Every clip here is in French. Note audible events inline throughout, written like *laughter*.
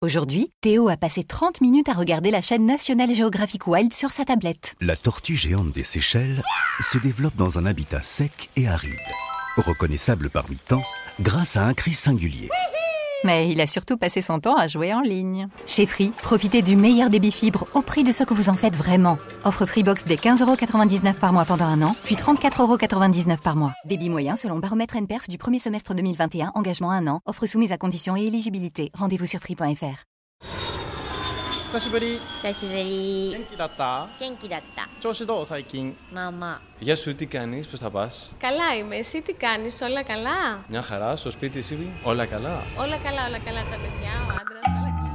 Aujourd'hui, Théo a passé 30 minutes à regarder la chaîne National Geographic Wild sur sa tablette. La tortue géante des Seychelles se développe dans un habitat sec et aride, reconnaissable parmi tant grâce à un cri singulier. Mais il a surtout passé son temps à jouer en ligne. Chez Free, profitez du meilleur débit fibre au prix de ce que vous en faites vraiment. Offre Freebox dès 15,99€ par mois pendant un an, puis 34,99€ par mois. Débit moyen selon baromètre NPerf du premier semestre 2021, engagement un an, offre soumise à conditions et éligibilité. Rendez-vous sur free.fr. 久しぶり久しぶり元気だった元気だった調子どう最近 まあまあ Γεια σου, τι κάνεις, πώς θα πας. Καλά είμαι. Εσύ τι κάνεις, όλα καλά. Μια χαρά, στο σπίτι εσύ, όλα καλά. Όλα καλά, όλα καλά. Τα παιδιά, ο άντρας, όλα καλά.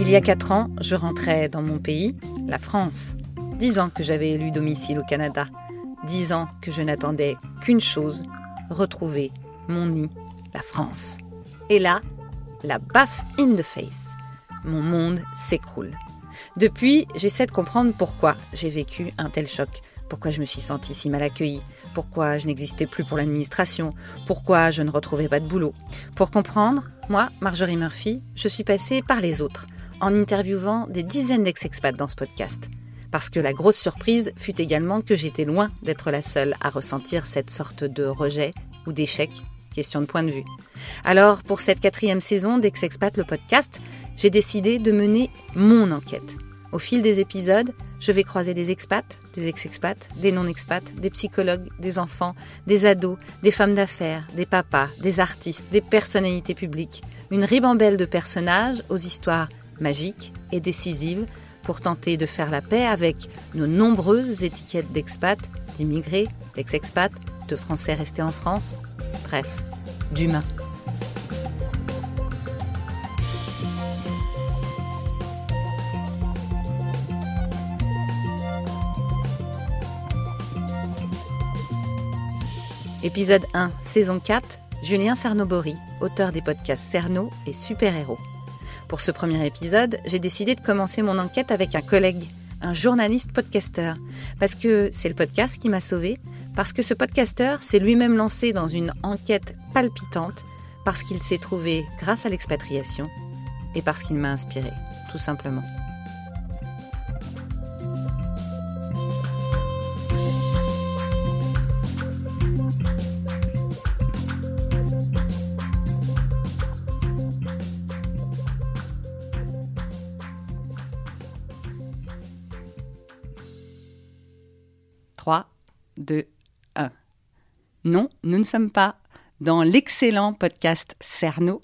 Il y a quatre ans, je rentrais dans mon pays, la France. Dix ans que j'avais élu domicile au Canada. Dix ans que je n'attendais qu'une chose, retrouver mon nid, la France. Et là, la baffe in the face. Mon monde s'écroule. Depuis, j'essaie de comprendre pourquoi j'ai vécu un tel choc. Pourquoi je me suis sentie si mal accueillie Pourquoi je n'existais plus pour l'administration Pourquoi je ne retrouvais pas de boulot Pour comprendre, moi, Marjorie Murphy, je suis passée par les autres, en interviewant des dizaines d'ex-expats dans ce podcast. Parce que la grosse surprise fut également que j'étais loin d'être la seule à ressentir cette sorte de rejet ou d'échec, question de point de vue. Alors, pour cette quatrième saison d'Ex-Expat, le podcast, j'ai décidé de mener mon enquête. Au fil des épisodes, je vais croiser des expats, des ex-expats, des non-expats, des psychologues, des enfants, des ados, des femmes d'affaires, des papas, des artistes, des personnalités publiques. Une ribambelle de personnages aux histoires magiques et décisives pour tenter de faire la paix avec nos nombreuses étiquettes d'expats, d'immigrés, d'ex-expats, de Français restés en France, bref, d'humains. Épisode 1, saison 4, Julien Cernobori, auteur des podcasts Cerno et Super Héros. Pour ce premier épisode, j'ai décidé de commencer mon enquête avec un collègue, un journaliste podcasteur, parce que c'est le podcast qui m'a sauvé, parce que ce podcasteur s'est lui-même lancé dans une enquête palpitante, parce qu'il s'est trouvé grâce à l'expatriation, et parce qu'il m'a inspiré, tout simplement. 1. Non, nous ne sommes pas dans l'excellent podcast Cerno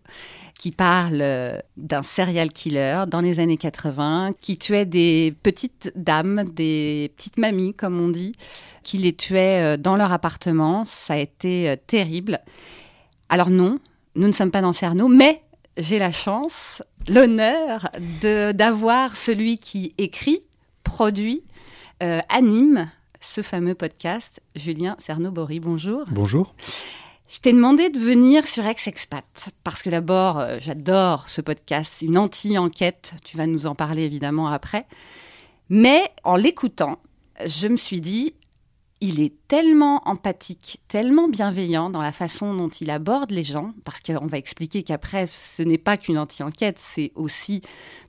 qui parle euh, d'un serial killer dans les années 80 qui tuait des petites dames, des petites mamies comme on dit, qui les tuait euh, dans leur appartement. Ça a été euh, terrible. Alors non, nous ne sommes pas dans Cerno, mais j'ai la chance, l'honneur d'avoir celui qui écrit, produit, anime ce fameux podcast, Julien Cernobori. Bonjour. Bonjour. Je t'ai demandé de venir sur Ex-Expat parce que d'abord, euh, j'adore ce podcast, une anti-enquête, tu vas nous en parler évidemment après. Mais en l'écoutant, je me suis dit, il est tellement empathique, tellement bienveillant dans la façon dont il aborde les gens, parce qu'on va expliquer qu'après, ce n'est pas qu'une anti-enquête, c'est aussi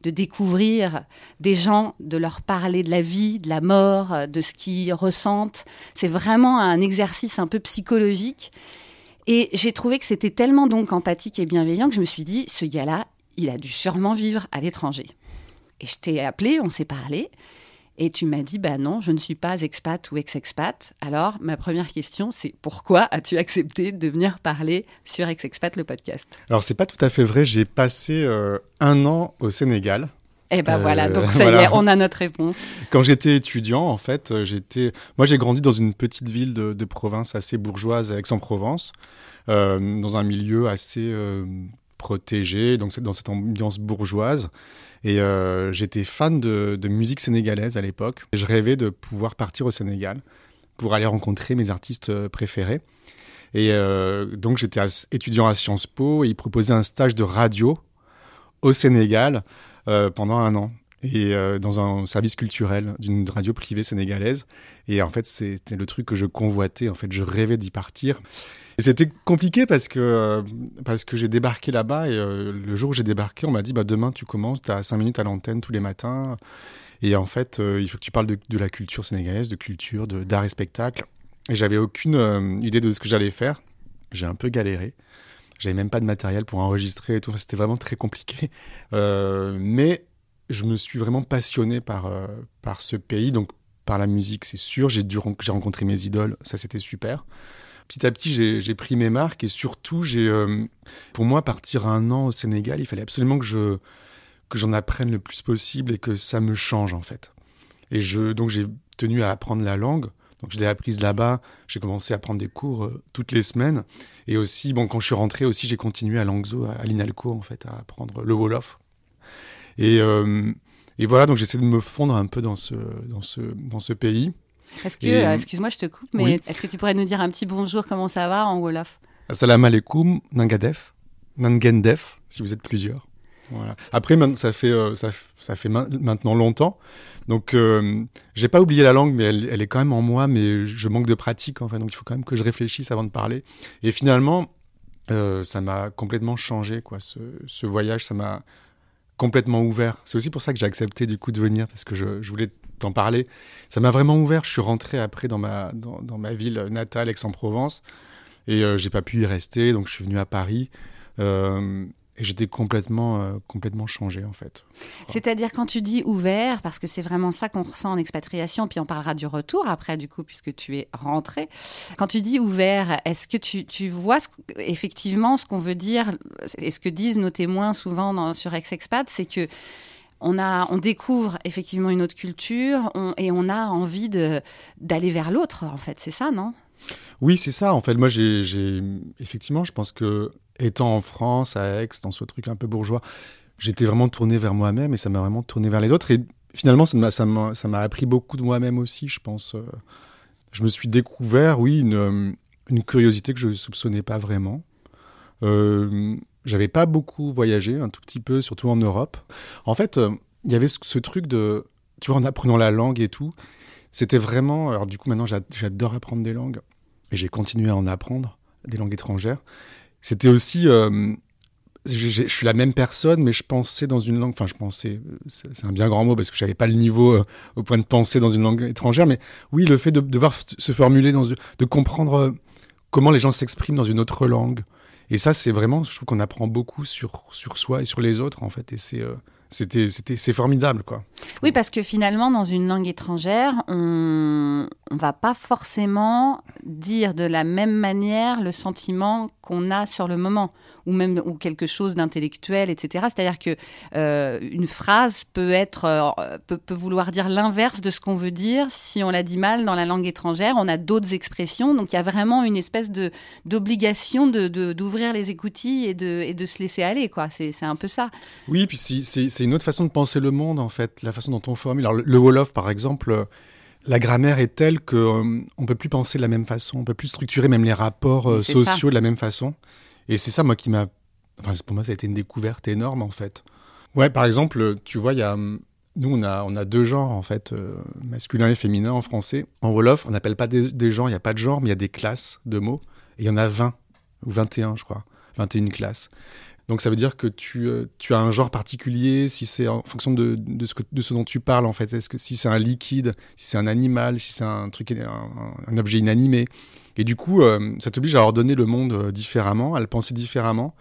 de découvrir des gens, de leur parler de la vie, de la mort, de ce qu'ils ressentent. C'est vraiment un exercice un peu psychologique. Et j'ai trouvé que c'était tellement donc empathique et bienveillant que je me suis dit, ce gars-là, il a dû sûrement vivre à l'étranger. Et je t'ai appelé, on s'est parlé, et tu m'as dit, bah non, je ne suis pas expat ou ex-expat. Alors, ma première question, c'est pourquoi as-tu accepté de venir parler sur Ex-Expat, le podcast? Alors c'est pas tout à fait vrai, j'ai passé euh, un an au Sénégal. Eh ben Euh, voilà, donc ça y est, on a notre réponse. Quand j'étais étudiant, en fait, euh, j'étais, moi j'ai grandi dans une petite ville de, de province assez bourgeoise, Aix-en-Provence, euh, dans un milieu assez euh, protégé, donc dans cette ambiance bourgeoise. Et euh, j'étais fan de, musique sénégalaise à l'époque. Je rêvais de pouvoir partir au Sénégal pour aller rencontrer mes artistes euh, préférés. Et euh, donc j'étais étudiant à Sciences Po et ils proposaient un stage de radio au Sénégal pendant un an. Et euh, dans un service culturel d'une radio privée sénégalaise. Et en fait, c'était le truc que je convoitais. En fait, je rêvais d'y partir. Et c'était compliqué parce que, euh, que j'ai débarqué là-bas et euh, le jour où j'ai débarqué, on m'a dit bah, demain tu commences, tu as 5 minutes à l'antenne tous les matins. Et en fait, il faut que tu parles de, de, la culture sénégalaise, de culture, d'art et spectacle. Et j'avais aucune idée de ce que j'allais faire. J'ai un peu galéré. J'avais même pas de matériel pour enregistrer et tout. C'était vraiment très compliqué. mais je me suis vraiment passionné par, euh, par ce pays, donc par la musique, c'est sûr. J'ai rencontré mes idoles, ça c'était super. Petit à petit, j'ai pris mes marques et surtout, j'ai, euh, pour moi, partir un an au Sénégal, il fallait absolument que je que j'en apprenne le plus possible et que ça me change en fait. Et je, donc j'ai tenu à apprendre la langue. Donc je l'ai apprise là-bas. J'ai commencé à prendre des cours euh, toutes les semaines. Et aussi, bon, quand je suis rentré aussi, j'ai continué à Langzo, à, l'Inalco en fait, à apprendre le Wolof. Et, euh, et voilà, donc j'essaie de me fondre un peu dans ce, dans ce, dans ce pays. Est-ce que, euh, excuse-moi, je te coupe, mais est-ce que tu pourrais nous dire un petit bonjour, comment ça va en Wolof? Assalamu alaikum, Nangadef, Nangendef, si vous êtes plusieurs. Voilà. Après, ça fait, euh, ça, ça, fait maintenant longtemps. Donc, euh, j'ai pas oublié la langue, mais elle, elle, est quand même en moi, mais je manque de pratique, en fait. Donc, il faut quand même que je réfléchisse avant de parler. Et finalement, ça m'a complètement changé, quoi. Ce, ce voyage, ça m'a complètement ouvert. C'est aussi pour ça que j'ai accepté du coup de venir parce que je, voulais t'en parler. Ça m'a vraiment ouvert. Je suis rentré après dans ma, dans, ma ville natale, Aix-en-Provence, et euh, j'ai pas pu y rester, donc je suis venu à Paris. Euh, et j'étais complètement, euh, complètement changé en fait. C'est-à-dire quand tu dis ouvert, parce que c'est vraiment ça qu'on ressent en expatriation, puis on parlera du retour après du coup, puisque tu es rentré. Quand tu dis ouvert, est-ce que tu, tu vois effectivement ce qu'on veut dire, et ce que disent nos témoins souvent dans, sur Ex-Expat, c'est que on, a, on découvre effectivement une autre culture et on a envie d'aller vers l'autre, en fait, c'est ça, non? Oui, c'est ça. En fait, moi, j'ai effectivement, je pense que étant en France, à Aix, dans ce truc un peu bourgeois, j'étais vraiment tourné vers moi-même et ça m'a vraiment tourné vers les autres. Et finalement, ça m'a appris beaucoup de moi-même aussi, je pense. Euh. Je me suis découvert, oui, une, euh, curiosité que je ne soupçonnais pas vraiment. Euh, J'avais pas beaucoup voyagé, un tout petit peu, surtout en Europe. En fait, il y avait ce, truc de, tu vois, en apprenant la langue et tout, c'était vraiment. Alors, du coup, maintenant, j'adore apprendre des langues et j'ai continué à en apprendre, des langues étrangères c'était aussi. Euh, je suis la même personne, mais je pensais dans une langue. Enfin, je pensais. C'est un bien grand mot parce que je n'avais pas le niveau euh, au point de penser dans une langue étrangère. Mais oui, le fait de devoir se formuler, dans, de comprendre euh, comment les gens s'expriment dans une autre langue. Et ça, c'est vraiment. Je trouve qu'on apprend beaucoup sur, sur soi et sur les autres, en fait. Et c'est c'était c'est formidable quoi. Oui parce que finalement dans une langue étrangère on on va pas forcément dire de la même manière le sentiment qu'on a sur le moment ou même ou quelque chose d'intellectuel etc. C'est-à-dire que euh, une phrase peut être euh, peut, peut, vouloir dire l'inverse de ce qu'on veut dire si on l'a dit mal dans la langue étrangère. On a d'autres expressions donc il y a vraiment une espèce de d'obligation de d'ouvrir les écoutilles et de et de se laisser aller quoi. C'est c'est un peu ça. Oui puis c'est c'est une autre façon de penser le monde, en fait, la façon dont on formule. Alors, le, Wolof, par exemple, la grammaire est telle qu'on euh, ne peut plus penser de la même façon, on peut plus structurer même les rapports euh, sociaux de la même façon. Et c'est ça, moi, qui m'a. Enfin, pour moi, ça a été une découverte énorme, en fait. Ouais, par exemple, tu vois, il y a. Nous, on a, on a deux genres, en fait, masculin et féminin en français. En Wolof, on n'appelle pas des, des genres, il n'y a pas de genre, mais il y a des classes de mots. Et il y en a 20, ou 21, je crois. 21 classes. Donc ça veut dire que tu, euh, tu as un genre particulier, si c'est en fonction de, de, ce que, de, ce dont tu parles en fait. Est-ce que si c'est un liquide, si c'est un animal, si c'est un truc, un, objet inanimé. Et du coup, euh, ça t'oblige à ordonner le monde euh, différemment, à le penser différemment,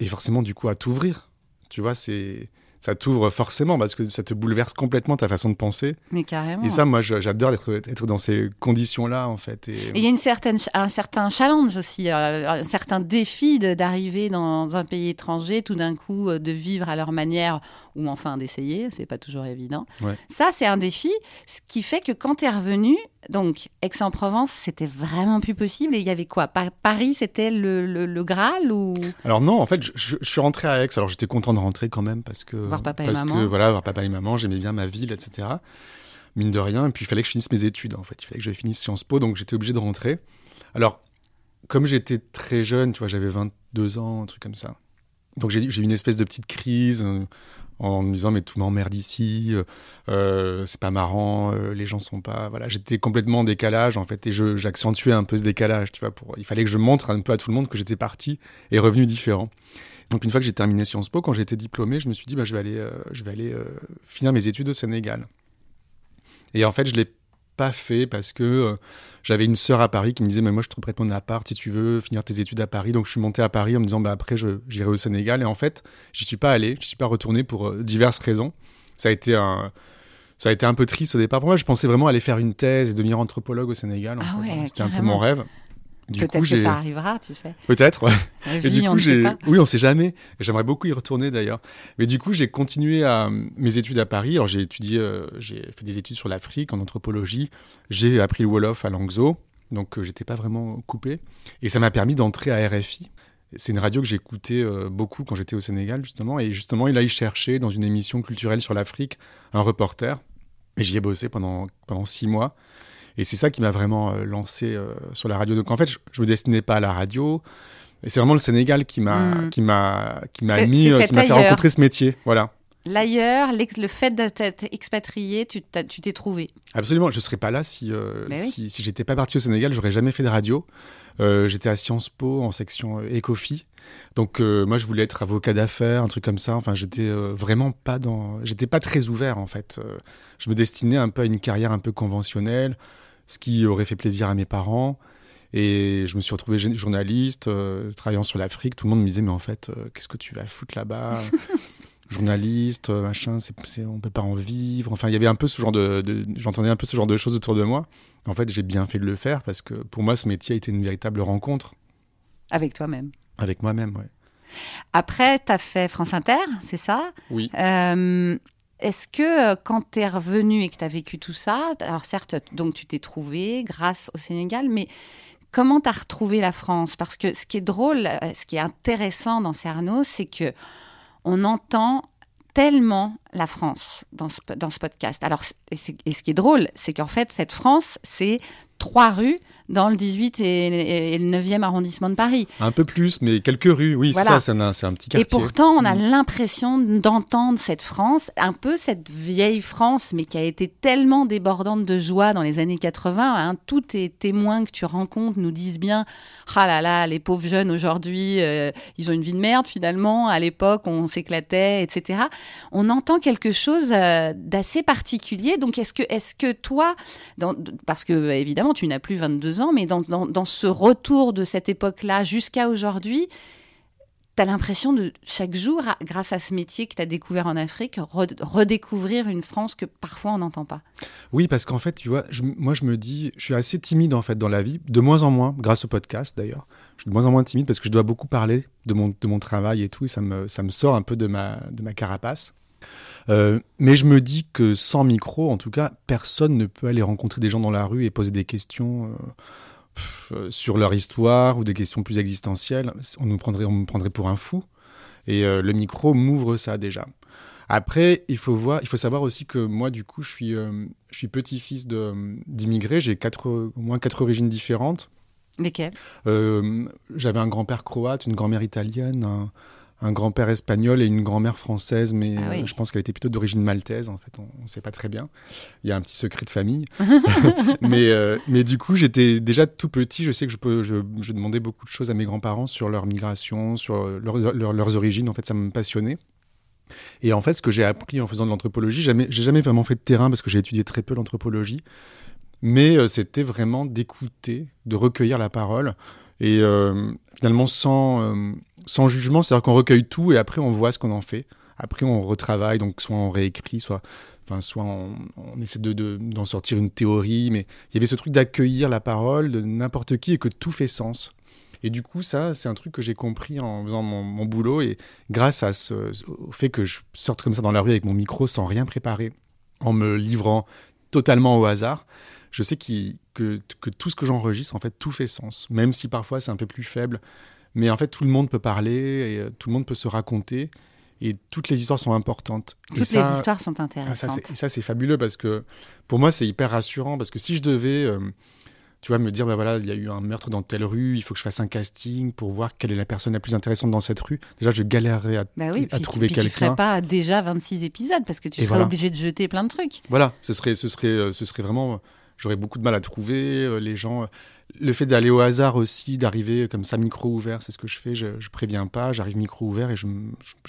et forcément du coup à t'ouvrir. Tu vois, c'est ça t'ouvre forcément parce que ça te bouleverse complètement ta façon de penser. Mais carrément. Et ça, moi, j'adore être, être dans ces conditions-là, en fait. Et il y a une certaine, un certain challenge aussi, euh, un certain défi d'arriver dans un pays étranger, tout d'un coup, de vivre à leur manière, ou enfin d'essayer, c'est pas toujours évident. Ça, c'est un défi, ce qui fait que quand tu es revenu, donc, Aix-en-Provence, c'était vraiment plus possible. Et il y avait quoi? Paris, c'était le, le, Graal ou? Alors non, en fait, je, suis rentré à Aix. Alors j'étais content de rentrer quand même parce que voir papa et maman. Que, voilà, voir papa et maman, j'aimais bien ma ville, etc. Mine de rien. Et puis il fallait que je finisse mes études. En fait, il fallait que je finisse Sciences Po, donc j'étais obligé de rentrer. Alors, comme j'étais très jeune, tu vois, j'avais 22 ans, un truc comme ça. Donc j'ai eu une espèce de petite crise, en me disant mais tout m'emmerde ici, euh, euh, c'est pas marrant, euh, les gens sont pas voilà, j'étais complètement en décalage en fait et j'accentuais un peu ce décalage, tu vois pour il fallait que je montre un peu à tout le monde que j'étais parti et revenu différent. Donc une fois que j'ai terminé Sciences Po, quand j'ai été diplômé, je me suis dit bah je vais aller euh, je vais aller euh, finir mes études au Sénégal. Et en fait, je l'ai pas fait parce que euh, j'avais une sœur à Paris qui me disait mais moi je te prête mon appart si tu veux finir tes études à Paris. Donc je suis monté à Paris en me disant bah après je j'irai au Sénégal. Et en fait j'y suis pas allé. Je suis pas retourné pour euh, diverses raisons. Ça a été un ça a été un peu triste au départ pour moi. Je pensais vraiment aller faire une thèse et devenir anthropologue au Sénégal Ah ouais, c'était un peu mon rêve Peut-être que ça arrivera, tu sais. peut-être ouais La et du on coup, ne sait pas. Oui, on sait jamais. J'aimerais beaucoup y retourner d'ailleurs. Mais du coup, j'ai continué à mes études à Paris. Alors, j'ai étudié, euh, j'ai fait des études sur l'Afrique en anthropologie. J'ai appris le Wolof à Langso, donc euh, j'étais pas vraiment coupé. Et ça m'a permis d'entrer à RFI. C'est une radio que j'écoutais euh, beaucoup quand j'étais au Sénégal, justement. Et justement, il a y cherché dans une émission culturelle sur l'Afrique un reporter. Et j'y ai bossé pendant, pendant six mois. Et c'est ça qui m'a vraiment euh, lancé euh, sur la radio. Donc en fait, je, je me destinais pas à la radio. Et c'est vraiment le Sénégal qui m'a Mm. qui m'a qui m'a mis euh, qui m'a fait rencontrer ce métier. Voilà. L'ailleurs, le fait d'être expatrié, tu t'es trouvé. Absolument, je serais pas là si euh, oui. si, j'étais pas parti au Sénégal, j'aurais jamais fait de radio. Euh, j'étais à Sciences Po en section Ecofi. Donc euh, moi je voulais être avocat d'affaires, un truc comme ça. Enfin, j'étais vraiment pas dans j'étais pas très ouvert en fait. Je me destinais un peu à une carrière un peu conventionnelle, ce qui aurait fait plaisir à mes parents. Et je me suis retrouvé journaliste, euh, travaillant sur l'Afrique. Tout le monde me disait, mais en fait, euh, qu'est-ce que tu vas foutre là-bas? *laughs* Journaliste, euh, machin, c'est, c'est- on peut pas en vivre. Enfin, il y avait un peu ce genre de, de- j'entendais un peu ce genre de choses autour de moi. En fait, j'ai bien fait de le faire parce que pour moi, ce métier a été une véritable rencontre Avec toi-même. avec moi-même. Ouais. Après, tu as fait France Inter, c'est ça? Oui. Est-ce que euh, quand tu es revenu et que tu as vécu tout ça, alors certes, donc tu t'es trouvé grâce au Sénégal, mais comment tu as retrouvé la France? Parce que ce qui est drôle, euh, ce qui est intéressant dans Cerno, c'est que on entend tellement la France dans ce, dans ce podcast. Alors, et, et ce qui est drôle, c'est qu'en fait, cette France, c'est trois rues dans le 18 et, et le 9e arrondissement de Paris. Un peu plus, mais quelques rues. Oui, Voilà. ça, c'est un, c'est un petit Et quartier. pourtant, on a Mm. l'impression d'entendre cette France, un peu cette vieille France, mais qui a été tellement débordante de joie dans les années 80. Hein. Tous tes témoins que tu rencontres nous disent bien Ah là là, les pauvres jeunes aujourd'hui, euh, ils ont une vie de merde finalement. À l'époque, on s'éclatait, etc. On entend quelque chose euh, d'assez particulier. Donc, est-ce que, est que toi, dans- parce que évidemment, tu n'as plus 22 ans, mais dans, ce retour de cette époque-là jusqu'à aujourd'hui, tu as l'impression de chaque jour, grâce à ce métier que tu as découvert en Afrique, re- redécouvrir une France que parfois on n'entend pas. Oui, parce qu'en fait, tu vois, moi, je me dis, je suis assez timide en fait dans la vie, de moins en moins, grâce au podcast d'ailleurs. Je suis de moins en moins timide parce que je dois beaucoup parler de mon, travail et tout, et ça me, sort un peu de ma carapace. Euh, mais je me dis que sans micro, en tout cas, personne ne peut aller rencontrer des gens dans la rue et poser des questions euh, euh, sur leur histoire ou des questions plus existentielles. On nous prendrait, on me prendrait pour un fou. Et euh, le micro m'ouvre ça déjà. Après, il faut voir, il faut savoir aussi que moi, du coup, je suis, je suis petit-fils d'immigrés. J'ai quatre, au moins quatre origines différentes. Lesquels Euh, J'avais un grand-père croate, une grand-mère italienne, un, un grand-père espagnol et une grand-mère française, mais Ah oui. euh, je pense qu'elle était plutôt d'origine maltaise. En fait, on ne sait pas très bien. Il y a un petit secret de famille. *laughs* *laughs* mais, euh, mais du coup, j'étais déjà tout petit. Je sais que je, peux, je, je demandais beaucoup de choses à mes grands-parents sur leur migration, sur leur- leur- leurs origines. En fait, ça me passionnait. Et en fait, ce que j'ai appris en faisant de l'anthropologie, jamais, j'ai jamais vraiment fait de terrain parce que j'ai étudié très peu l'anthropologie. Mais euh, c'était vraiment d'écouter, de recueillir la parole et euh, finalement sans, euh, sans jugement, c'est-à-dire qu'on recueille tout et après on voit ce qu'on en fait. Après on retravaille, donc soit on réécrit, soit, enfin, soit on, essaie de, de- d'en sortir une théorie. Mais il y avait ce truc d'accueillir la parole de n'importe qui et que tout fait sens. Et du coup, ça, c'est un truc que j'ai compris en faisant mon, mon boulot et grâce à ce, au fait que je sorte comme ça dans la rue avec mon micro sans rien préparer, en me livrant totalement au hasard, je sais que, que tout ce que j'enregistre, en fait, tout fait sens. Même si parfois c'est un peu plus faible. Mais en fait, tout le monde peut parler et euh, tout le monde peut se raconter. Et toutes les histoires sont importantes. Et Toutes ça- les histoires sont ah, ça, intéressantes. et ça, c'est fabuleux parce que pour moi, c'est hyper rassurant. Parce que si je devais, euh, tu vois, me dire, bah voilà, il y a eu un meurtre dans telle rue, il faut que je fasse un casting pour voir quelle est la personne la plus intéressante dans cette rue. Déjà, je galérerais à, Bah oui, à puis, trouver puis tu quelqu'un. ferais pas déjà 26 épisodes parce que tu Et serais voilà. obligé de jeter plein de trucs. Voilà, ce serait, ce serait, euh, ce serait vraiment. J'aurais beaucoup de mal à trouver euh, les gens. euh, Le fait d'aller au hasard aussi, d'arriver comme ça, micro ouvert, c'est ce que je fais. Je, je préviens pas, j'arrive micro ouvert et je,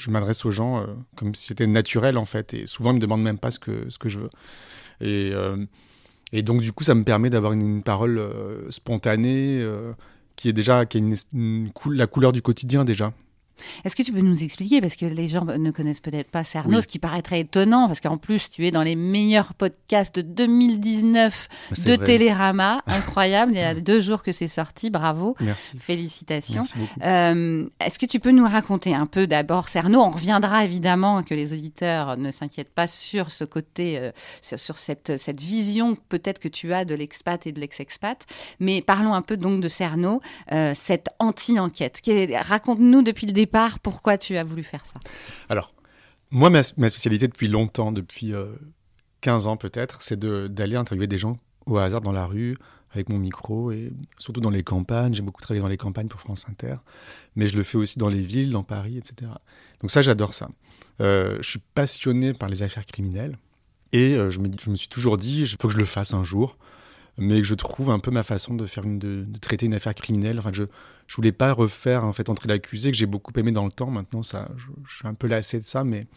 m'adresse aux gens euh, comme si c'était naturel en fait. Et souvent, ils me demandent même pas ce que, ce que je veux. Et, et donc, du coup, ça me permet d'avoir une, parole spontanée qui est déjà qui a une, la couleur du quotidien déjà. Est-ce que tu peux nous expliquer, parce que les gens ne connaissent peut-être pas Cerno, Oui. ce qui paraîtrait étonnant, parce qu'en plus, tu es dans les meilleurs podcasts de 2019 Mais c'est de vrai. Télérama. *laughs* Incroyable, il y a deux jours que c'est sorti, bravo. Merci. Félicitations. Euh, Est-ce que tu peux nous raconter un peu d'abord Cerno? On reviendra évidemment que les auditeurs ne s'inquiètent pas sur ce côté, euh, sur, cette, cette vision peut-être que tu as de l'expat et de l'ex-expat. Mais parlons un peu donc de Cerno, euh, cette anti-enquête. Raconte-nous depuis le pourquoi tu as voulu faire ça? Alors, moi, ma, spécialité depuis longtemps, depuis euh, 15 ans peut-être, c'est d'aller interviewer des gens au hasard dans la rue, avec mon micro, et surtout dans les campagnes. J'ai beaucoup travaillé dans les campagnes pour France Inter, mais je le fais aussi dans les villes, dans Paris, etc. Donc ça, j'adore ça. Euh, je suis passionné par les affaires criminelles, et euh, je, me, je me suis toujours dit, il faut que je le fasse un jour, mais que je trouve un peu ma façon de, faire une, de, traiter une affaire criminelle. Enfin, je je voulais pas refaire en fait entrer l'accusé que j'ai beaucoup aimé dans le temps. Maintenant, ça, je, suis un peu lassé de ça, mais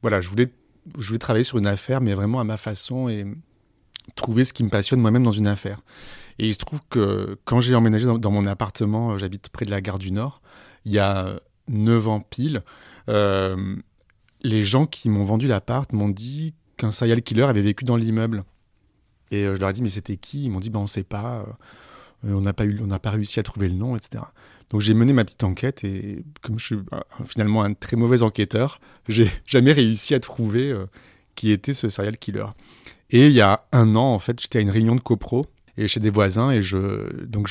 voilà, je voulais, je voulais travailler sur une affaire, mais vraiment à ma façon et trouver ce qui me passionne moi-même dans une affaire. Et il se trouve que quand j'ai emménagé dans, dans mon appartement, euh, j'habite près de la gare du Nord, il y a 9 ans pile, euh, les gens qui m'ont vendu l'appart m'ont dit qu'un serial killer avait vécu dans l'immeuble. Et euh, je leur ai dit, mais c'était qui? Ils m'ont dit, ben, on ne sait pas. euh, on n'a pas, eu- on pas réussi à trouver le nom, etc. Donc j'ai mené ma petite enquête et comme je suis euh, finalement un très mauvais enquêteur, j'ai *laughs* jamais réussi à trouver euh, qui était ce serial killer. Et il y a un an, en fait, j'étais à une réunion de copro et chez des voisins et je donc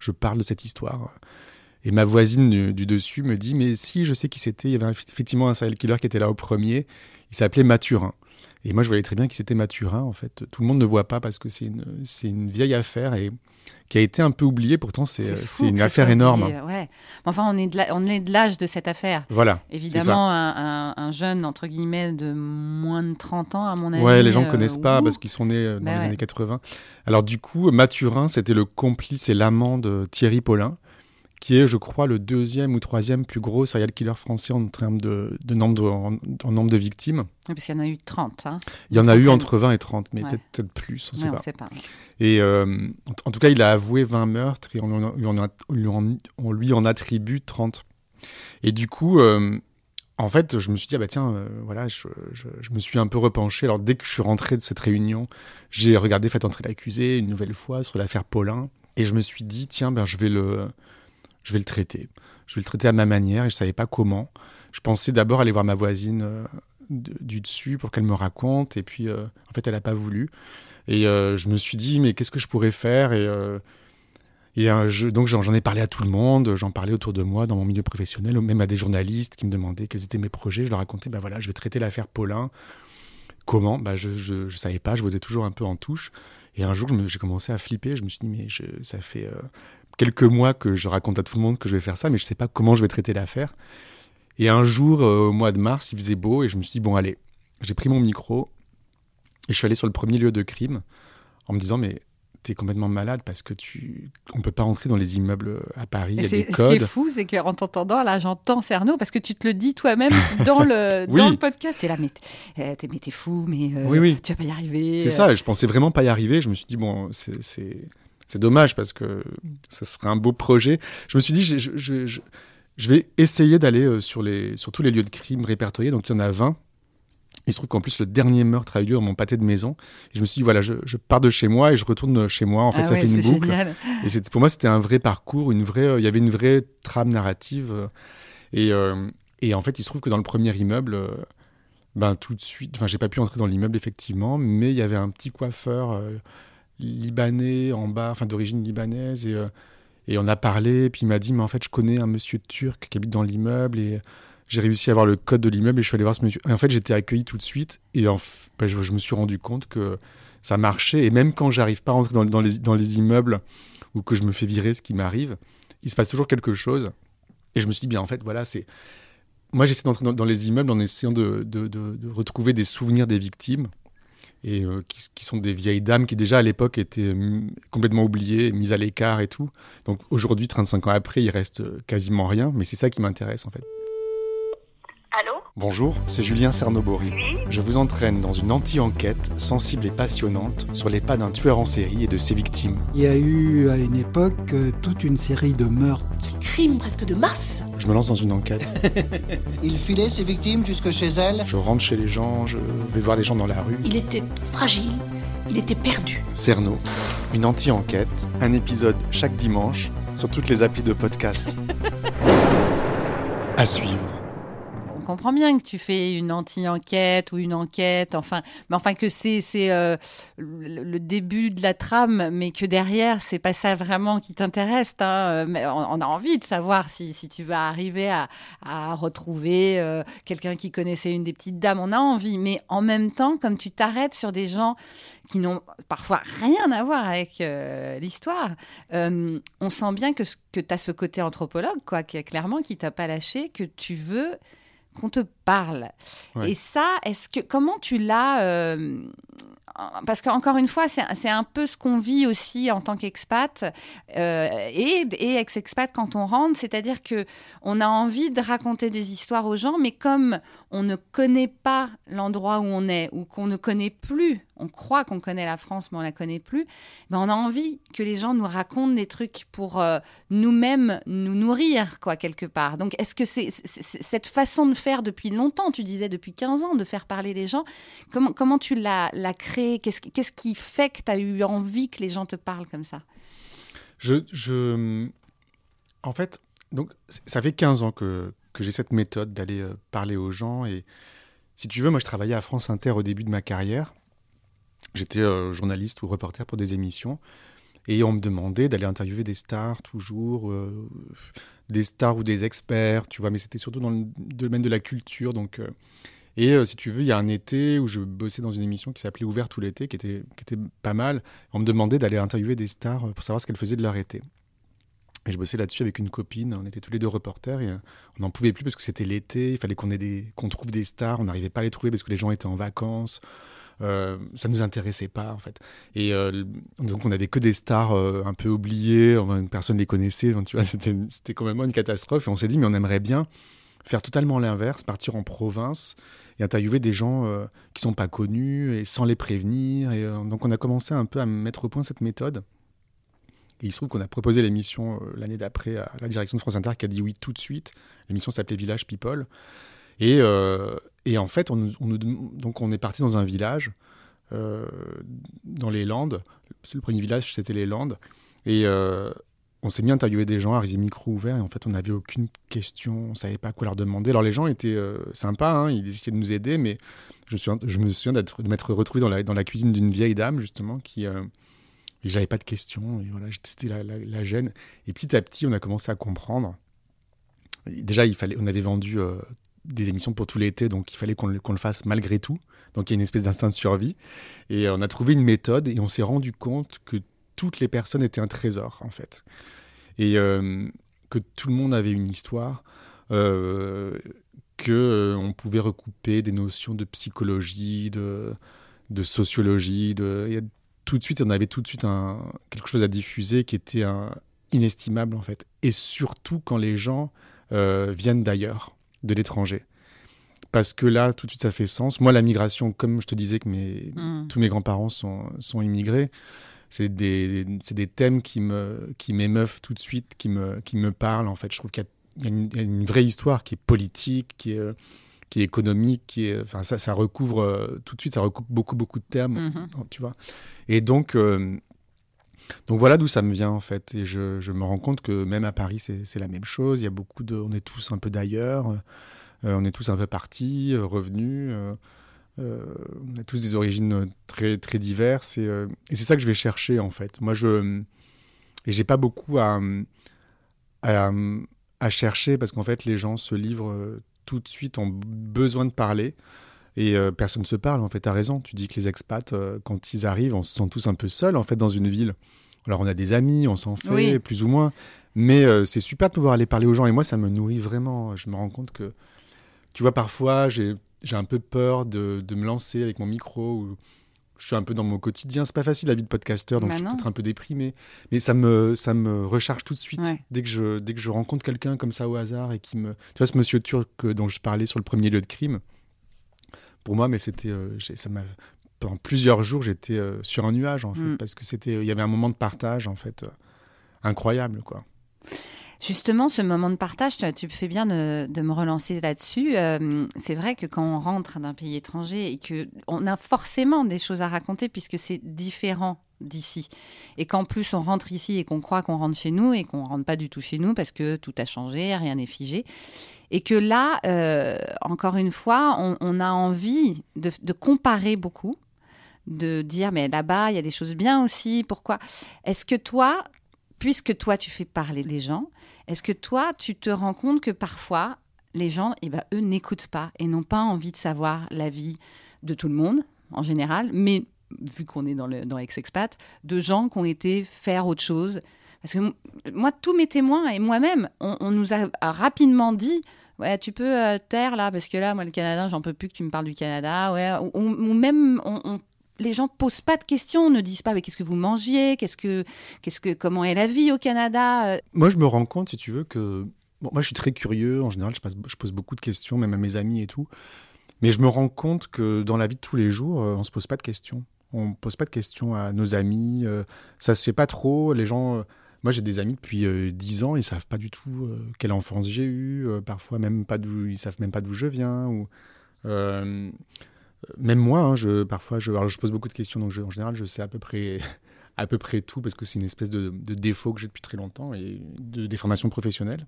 je parle de cette histoire. Et ma voisine du, du dessus me dit mais si je sais qui c'était, il y avait effectivement un serial killer qui était là au premier. Il s'appelait Mathurin. Et moi je voyais très bien qui c'était Mathurin. En fait, tout le monde ne voit pas parce que c'est une c'est une vieille affaire et qui a été un peu oubliée. Pourtant c'est une que ce affaire soit énorme. oublié, ouais. Enfin, on est de l'âge de cette affaire. Voilà. Évidemment, un, un- un jeune, entre guillemets, de moins de 30 ans, à mon avis. Ouais, les gens ne euh, connaissent pas ouh. parce qu'ils sont nés euh, dans Bah les ouais. années 80. Alors du coup, Mathurin, c'était le complice et l'amant de Thierry Paulin, qui est, je crois, le deuxième ou troisième plus gros serial killer français en termes de, de nombre, de, en, en nombre de victimes. Oui, Parce qu'il y en a eu 30. Hein. Il y en a eu entre 20 et 30, mais Ouais. peut-être plus, on ne Ouais, sait on pas. sait pas. Et euh, en, en tout cas, il a avoué 20 meurtres et on, lui en- on on lui attribue 30. Et du coup, euh, en fait, je me suis dit, ah bah tiens, euh, voilà, je, je- je me suis un peu repenché. Alors, dès que je suis rentré de cette réunion, j'ai regardé Faites entrer l'accusé une nouvelle fois sur l'affaire Paulin. Et je me suis dit, tiens, ben, je, vais le, je vais le traiter. Je vais le traiter à ma manière et je savais pas comment. Je pensais d'abord aller voir ma voisine euh, du dessus pour qu'elle me raconte. Et puis, euh, en fait, elle n'a pas voulu. Et euh, je me suis dit, mais qu'est-ce que je pourrais faire Et, donc j'en ai parlé à tout le monde, j'en parlais autour de moi dans mon milieu professionnel, même à des journalistes qui me demandaient quels étaient mes projets. Je leur racontais, ben voilà, je vais traiter l'affaire Paulin. Comment? Bah, Je ne savais pas, je posais toujours un peu en touche. Et un jour, j'ai commencé à flipper. Je me suis dit, mais ça fait quelques mois que je raconte à tout le monde que je vais faire ça, mais je ne sais pas comment je vais traiter l'affaire. Et un jour, euh, au mois de mars, il faisait beau et je me suis dit, bon, allez, j'ai pris mon micro et je suis allé sur le premier lieu de crime en me disant, mais t'es complètement malade parce que tu on peut pas rentrer dans les immeubles à Paris, il y Et a des c'est- ce qui est fou, c'est qu'en t'entendant, là, j'entends Cerno, parce que tu te le dis toi-même *laughs* dans le, Oui. dans le podcast. T'es là, mais t'es euh, t'es- mais t'es fou, mais euh, Oui, oui. tu vas pas y arriver. C'est ça, et je pensais vraiment pas y arriver. Je me suis dit, bon, c'est- c'est dommage parce que ça serait un beau projet. Je me suis dit, je, je, je- je- je vais essayer d'aller euh, sur, les, sur tous les lieux de crime répertoriés. Donc il y en a 20. Il se trouve qu'en plus, le dernier meurtre a eu lieu dans mon pâté de maison. Et je me suis dit, voilà, je, je pars de chez moi et je retourne chez moi. En fait, Ah ça ouais, fait une boucle. génial. Et pour moi, c'était un vrai parcours, une vraie, euh, il y avait une vraie trame narrative. euh, et, euh, et en fait, il se trouve que dans le premier immeuble, euh, ben tout de suite, enfin, j'ai pas pu entrer dans l'immeuble effectivement, mais il y avait un petit coiffeur libanais en bas, enfin d'origine libanaise, et, euh, et on a parlé. Puis il m'a dit, mais en fait, je connais un monsieur turc qui habite dans l'immeuble et j'ai réussi à avoir le code de l'immeuble et je suis allé voir ce monsieur. En fait, j'étais accueilli tout de suite et ben, je, me suis rendu compte que ça marchait. Et même quand j'arrive pas à rentrer dans, les, dans les immeubles ou que je me fais virer, ce qui m'arrive, il se passe toujours quelque chose. Et je me suis dit, bien en fait, voilà, c'est. Moi, j'essaie d'entrer dans, les immeubles en essayant de- de retrouver des souvenirs des victimes, et euh, qui, qui sont des vieilles dames qui, déjà à l'époque, étaient hum, complètement oubliées, mises à l'écart et tout. Donc aujourd'hui, 35 ans après, il reste euh, quasiment rien, mais c'est ça qui m'intéresse en fait. Bonjour, c'est Julien Cernobori. Je vous entraîne dans une anti-enquête sensible et passionnante sur les pas d'un tueur en série et de ses victimes. Il y a eu à une époque euh, toute une série de meurtres. crime presque de masse. Je me lance dans une enquête. *laughs* Il filait ses victimes jusque chez elle Je rentre chez les gens, je vais voir les gens dans la rue. Il était fragile, il était perdu. Cerno, une anti-enquête, un épisode chaque dimanche sur toutes les applis de podcast. *laughs* à suivre. Comprend bien que tu fais une anti-enquête ou une enquête, enfin, mais enfin que c'est euh, le début de la trame, mais que derrière c'est pas ça vraiment qui t'intéresse. hein. Mais on, a envie de savoir si, si tu vas arriver à, à retrouver euh, quelqu'un qui connaissait une des petites dames. On a envie, mais en même temps, comme tu t'arrêtes sur des gens qui n'ont parfois rien à voir avec euh, l'histoire, on sent bien que, que tu as ce côté anthropologue, quoi, qui, clairement, qui t'a pas lâché, que tu veux qu'on te parle. Ouais. Et ça, est-ce que comment tu l'as euh, parce qu'encore une fois, c'est c'est un peu ce qu'on vit aussi en tant qu'expat euh, et, et ex-expat quand on rentre, c'est-à-dire que on a envie de raconter des histoires aux gens, mais comme on ne connaît pas l'endroit où on est ou qu'on ne connaît plus, on croit qu'on connaît la France, mais on la connaît plus, ben on a envie que les gens nous racontent des trucs pour euh, nous-mêmes nous nourrir, quoi, quelque part. Donc, est-ce que c'est cette façon de faire depuis longtemps, tu disais depuis 15 ans, de faire parler les gens, comment, comment tu l'as l'as créé? Qu'est-ce qui- fait que tu as eu envie que les gens te parlent comme ça? Je, je, en fait, donc, ça fait 15 ans que, que j'ai cette méthode d'aller euh, parler aux gens. Et si tu veux, moi, je travaillais à France Inter au début de ma carrière. J'étais euh, journaliste ou reporter pour des émissions. Et on me demandait d'aller interviewer des stars, toujours, euh, des stars ou des experts, tu vois, mais c'était surtout dans le domaine de la culture. Donc, euh, et si tu veux, il y a un été où je bossais dans une émission qui s'appelait Ouvert tout l'été, qui était, pas mal. On me demandait d'aller interviewer des stars pour savoir ce qu'elles faisaient de leur. Et je bossais là-dessus avec une copine, on était tous les deux reporters et on n'en pouvait plus parce que c'était l'été, il fallait qu'on trouve des stars, on n'arrivait pas à les trouver parce que les gens étaient en vacances. Euh, ça nous intéressait pas en fait. Et euh, donc on avait que des stars euh, un peu oubliées, enfin, personne les connaissait, donc, tu vois, *laughs* c'était, c'était même une catastrophe. Et on s'est dit mais on aimerait bien faire totalement l'inverse, partir en province et interviewer des gens euh, qui sont pas connus et sans les prévenir. Et donc on a commencé un peu à mettre au point cette méthode. Et il se trouve qu'on a proposé l'émission l'année d'après à la direction de France Inter qui a dit oui tout de suite. L'émission s'appelait Village People. Et, et en fait, on, on donc on est parti dans un village euh, dans les Landes. Le premier village, c'était les Landes. Et euh, on s'est mis à interviewer des gens, arrivé micro ouvert, et en fait, on n'avait aucune question, on savait pas quoi leur demander. Alors les gens étaient euh, sympas, hein, ils essayaient de nous aider, mais je me souviens, de m'être retrouvé dans la, cuisine d'une vieille dame, justement, qui... euh, et j'avais pas de questions, et voilà, c'était la, la- gêne. Et petit à petit, on a commencé à comprendre. Déjà, il fallait, on avait vendu des émissions pour tout l'été, donc il fallait qu'on le, fasse malgré tout. Donc il y a une espèce d'instinct de survie. Et euh, on a trouvé une méthode, et on s'est rendu compte que toutes les personnes étaient un trésor, en fait. Et euh, que tout le monde avait une histoire, euh, que euh, pouvait recouper des notions de psychologie, de, sociologie, tout de suite, on avait tout de suite quelque chose à diffuser qui était inestimable en fait. Et surtout quand les gens viennent d'ailleurs, de l'étranger. Parce que là, tout de suite, ça fait sens. Moi, la migration, comme je te disais que mes, Mm. tous mes grands-parents sont, sont immigrés, c'est des, c'est des thèmes qui, me, qui m'émeuvent tout de suite, qui me, qui me parlent. En fait, je trouve qu'il y a, il y a une, vraie histoire qui est politique, qui est, qui est économique, qui est, enfin, ça, ça recouvre euh, tout de suite, ça recoupe beaucoup, beaucoup de termes, Mhm. tu vois. Et donc, euh, donc voilà d'où ça me vient en fait. Et je, me rends compte que même à Paris, c'est la même chose. Il y a beaucoup de, on est tous un peu d'ailleurs, euh, on est tous un peu partis, euh, revenus. euh, on a tous des origines très très diverses et, c'est ça que je vais chercher en fait. Moi, je et j'ai pas beaucoup à, à, chercher parce qu'en fait, les gens se livrent tout de suite, ont besoin de parler. Et personne ne se parle, en fait, t'as raison. Tu dis que les expats, quand ils arrivent, on se sent tous un peu seuls, en fait, dans une ville. Alors, on a des amis, on s'en fait, Oui. plus ou moins. Mais euh, c'est super de pouvoir aller parler aux gens. Et moi, ça me nourrit vraiment. Je me rends compte que, tu vois, parfois, j'ai un peu peur de, de me lancer avec mon micro. Ou je suis un peu dans mon quotidien. C'est pas facile, la vie de podcasteur, donc Bah je suis peut-être un peu déprimé. Mais ça me, ça me recharge tout de suite. Ouais. Dès, que je, dès que je rencontre quelqu'un comme ça au hasard et qui me. Tu vois, ce monsieur turc euh, dont je parlais sur le premier lieu de crime, pour moi, mais c'était. euh, ça m'a. Pendant plusieurs jours, j'étais euh, sur un nuage, en fait, Mm. parce que c'était. Il y avait un moment de partage, en fait, euh, incroyable, quoi. Justement, ce moment de partage, tu, tu fais bien de, de me relancer là-dessus. Euh, c'est vrai que quand on rentre d'un pays étranger et que on a forcément des choses à raconter puisque c'est différent d'ici, et qu'en plus on rentre ici et qu'on croit qu'on rentre chez nous et qu'on rentre pas du tout chez nous parce que tout a changé, rien n'est figé, et que là, euh, encore une fois, on, on a envie de, de comparer beaucoup, de dire mais là-bas il y a des choses bien aussi. Pourquoi? Est-ce que toi, puisque toi tu fais parler les gens, est-ce que toi, tu te rends compte que parfois, les gens, eh ben, eux, n'écoutent pas et n'ont pas envie de savoir la vie de tout le monde, en général, mais vu qu'on est dans, le, dans Ex-Expat, de gens qui ont été faire autre chose? Parce que moi, tous mes témoins et moi-même, on, nous a, rapidement dit Ouais, tu peux euh, taire là, parce que là, moi, le Canada, j'en peux plus que tu me parles du Canada. Ouais, ou, même, on- les gens posent pas de questions, ne disent pas mais qu'est-ce que vous mangiez, qu'est-ce que, qu'est-ce que, comment est la vie au Canada. euh, Moi, je me rends compte, si tu veux, que. Bon, moi, je suis très curieux. En général, je, passe- je pose beaucoup de questions, même à mes amis et tout. Mais je me rends compte que dans la vie de tous les jours, euh, on se pose pas de questions. On pose pas de questions à nos amis. euh, ça se fait pas trop. Les gens. moi, j'ai des amis depuis euh, 10 ans, ils savent pas du tout quelle enfance j'ai eue. parfois, même pas d'où, ils savent même pas d'où je viens. Ou, même moi, hein, je, parfois, je, pose beaucoup de questions, donc en général, je sais à peu près, *laughs* à peu près tout parce que c'est une espèce de, défaut que j'ai depuis très longtemps et de déformation professionnelle.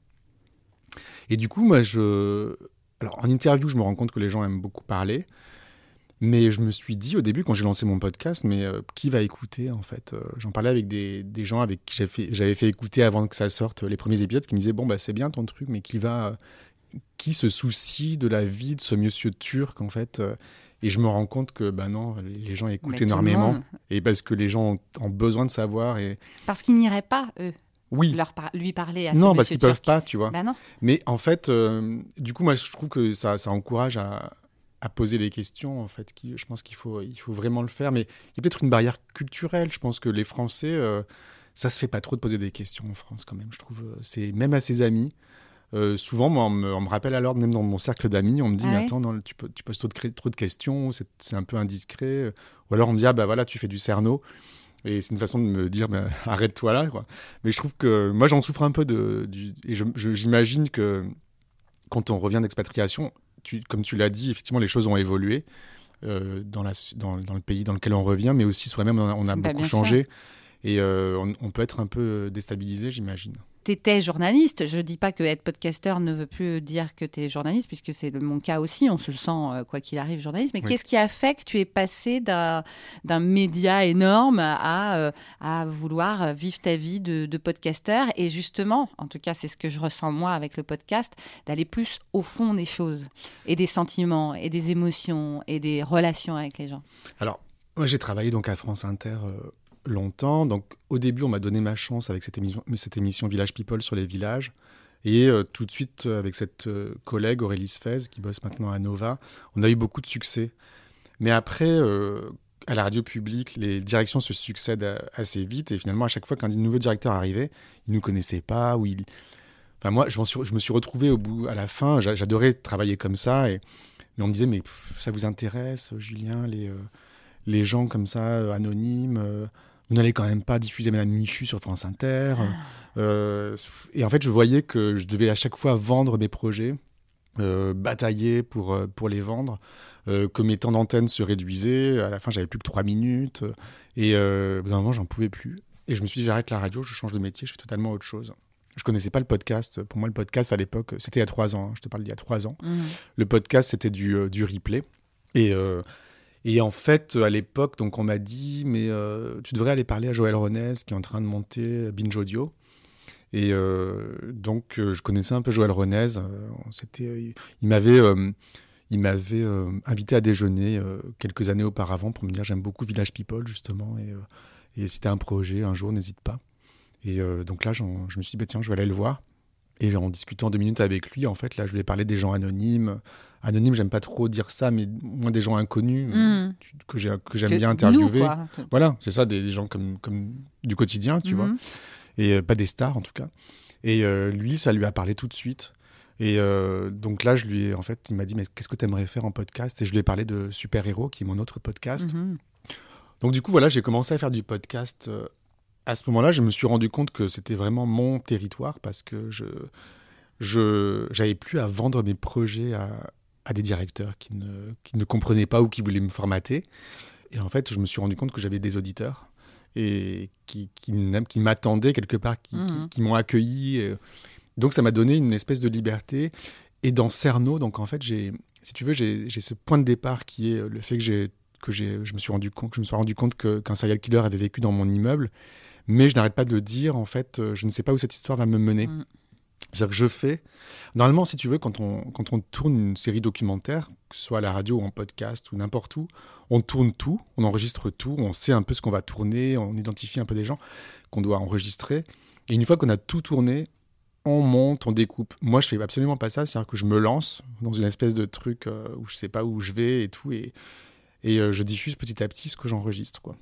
Et du coup, moi, je, alors en interview, je me rends compte que les gens aiment beaucoup parler. Mais je me suis dit au début, quand j'ai lancé mon podcast, mais euh, qui va écouter en fait Euh, J'en parlais avec des, des gens avec qui j'avais fait, écouter avant que ça sorte les premiers épisodes, qui me disaient bon bah c'est bien ton truc, mais qui va, qui se soucie de la vie de ce monsieur turc en fait euh, Et je me rends compte que bah non, les gens écoutent Mais énormément et parce que les gens ont, besoin de savoir et Parce qu'ils n'iraient pas, eux, oui. leur par- lui parler à ce Non, parce qu'ils peuvent turc. pas, tu vois. Bah non. Mais en fait, euh, du coup, moi, je trouve que ça, ça encourage à, à poser les questions. En fait, qui, je pense qu'il faut, il faut vraiment le faire. Mais il y a peut-être une barrière culturelle. Je pense que les Français, euh, ça se fait pas trop de poser des questions en France, quand même. Je trouve, euh, c'est même à ses amis. Euh, souvent, moi, on me, on me rappelle à l'ordre, même dans mon cercle d'amis, on me dit Ah mais ouais attends, non, tu, poses trop de, cré- trop de questions, c'est un peu indiscret. Ou alors on me dit ah bah voilà, tu fais du cerno. Et c'est une façon de me dire, mais *laughs* arrête-toi là. Quoi. Mais je trouve que moi, j'en souffre un peu. De, du, et j'imagine que quand on revient d'expatriation, tu, comme tu l'as dit, effectivement, les choses ont évolué euh, dans, la, dans, dans le pays dans lequel on revient, mais aussi soi-même, on a, on a Bah, beaucoup sûr. changé. Et euh, on, on peut être un peu déstabilisé, j'imagine. T'étais journaliste. Je dis pas que être podcasteur ne veut plus dire que tu es journaliste, puisque c'est le- mon cas aussi. On se sent, euh, quoi qu'il arrive, journaliste. Mais Oui. qu'est-ce qui a fait que tu es passé d'un média énorme à, euh, à vouloir vivre ta vie de, de podcasteur Et justement, en tout cas, c'est ce que je ressens moi avec le podcast, d'aller plus au fond des choses, et des sentiments, et des émotions, et des relations avec les gens. Alors, moi, j'ai travaillé donc à France Inter euh, longtemps. Donc, au début, on m'a donné ma chance avec cette émission, cette émission Village People sur les villages. Et euh, tout de suite, euh, avec cette euh, collègue Aurélie Sfez, qui bosse maintenant à Nova, on a eu beaucoup de succès. Mais après, à la radio publique, les directions se succèdent assez vite. Et finalement, à chaque fois qu'un nouveau directeur arrivait, il ne nous connaissait pas. Ou il... enfin, moi, je, suis- je me suis retrouvé au bout, à la fin. j'a- J'adorais travailler comme ça. Et... Mais on me disait, mais ça vous intéresse, Julien, les, les gens comme ça, anonymes Vous n'allez quand même pas diffuser Madame Michu sur France Inter Euh, Et en fait, je voyais que je devais à chaque fois vendre mes projets, euh, batailler pour, euh, pour les vendre, euh, que mes temps d'antenne se réduisaient. À la fin, j'avais plus que trois minutes. Et au bout d'un moment, j'en pouvais plus. Et je me suis dit, j'arrête la radio, je change de métier, je fais totalement autre chose. Je connaissais pas le podcast. Pour moi, le podcast à l'époque, c'était il y a trois ans. hein, je te parle d'il y a trois ans. Mhm. Le podcast, c'était du, du replay. Et, et en fait, à l'époque, donc on m'a dit, mais euh, tu devrais aller parler à Joël Ronez, qui est en train de monter Binge Audio. Et euh, donc, euh, je connaissais un peu Joël Ronez. c'était, il, m'avait, invité à déjeuner quelques années auparavant pour me dire j'aime beaucoup Village People justement et, t'as un projet un jour n'hésite pas. Et donc là je me suis dit bah, tiens je vais aller le voir et en discutant deux minutes avec lui en fait là je lui ai parlé des gens anonymes. Anonymes j'aime pas trop dire ça mais moins des gens inconnus euh, tu- que j'ai- que j'aime Que bien nous, interviewer. quoi. Voilà c'est ça des, des gens comme, comme du quotidien tu vois Mhm. et euh, pas des stars en tout cas. Et euh, lui, ça lui a parlé tout de suite. Et euh, donc là, je lui ai, en fait, il m'a dit, mais qu'est-ce que tu aimerais faire en podcast? Et je lui ai parlé de Super Héros, qui est mon autre podcast. Mhm. Donc du coup, voilà, j'ai commencé à faire du podcast. Euh, à ce moment-là, je me suis rendu compte que c'était vraiment mon territoire parce que je je j'avais plus à vendre mes projets à, à des directeurs qui ne, qui ne comprenaient pas ou qui voulaient me formater. Et en fait, je me suis rendu compte que j'avais des auditeurs et qui, qui, m'attendaient quelque part, qui, qui- qui m'ont accueilli. et- Donc ça m'a donné une espèce de liberté. Et dans Cerno, donc en fait, j'ai, si tu veux, j'ai ce point de départ qui est le fait que j'ai que j'ai, je me suis rendu compte, que je me suis rendu compte qu'un serial killer avait vécu dans mon immeuble, mais je n'arrête pas de le dire. En fait, euh, je ne sais pas où cette histoire va me mener. Mm. C'est-à-dire que je fais. Normalement, si tu veux, quand on, quand on tourne une série documentaire, que ce soit à la radio ou en podcast ou n'importe où, on tourne tout, on enregistre tout, on sait un peu ce qu'on va tourner, on identifie un peu des gens qu'on doit enregistrer. Et une fois qu'on a tout tourné, on monte, on découpe. Moi, je fais absolument pas ça. C'est-à-dire que je me lance dans une espèce de truc euh, où je sais pas où je vais et tout. Et, et euh, je diffuse petit à petit ce que j'enregistre, quoi.